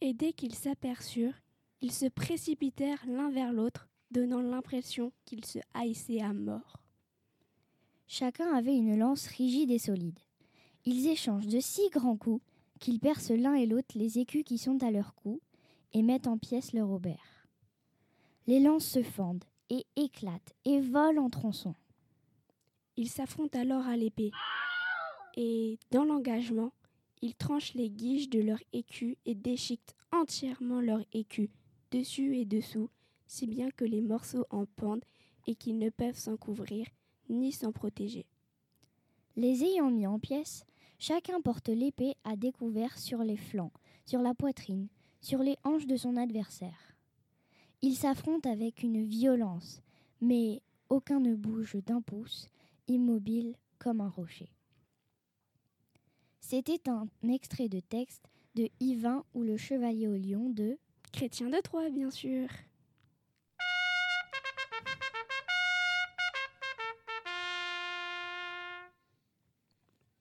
Et dès qu'ils s'aperçurent, ils se précipitèrent l'un vers l'autre, donnant l'impression qu'ils se haïssaient à mort. Chacun avait une lance rigide et solide. Ils échangent de si grands coups qu'ils percent l'un et l'autre les écus qui sont à leur cou et mettent en pièces leur aubert. Les lances se fendent et éclatent et volent en tronçons. Ils s'affrontent alors à l'épée. Et, dans l'engagement, ils tranchent les guiches de leur écu et déchiquetent entièrement leur écu, dessus et dessous, si bien que les morceaux en pendent et qu'ils ne peuvent s'en couvrir ni s'en protéger. Les ayant mis en pièces, chacun porte l'épée à découvert sur les flancs, sur la poitrine, sur les hanches de son adversaire. Ils s'affrontent avec une violence, mais aucun ne bouge d'un pouce, immobile comme un rocher. C'était un extrait de texte de Yvain ou le chevalier au lion de Chrétien de Troyes, bien sûr.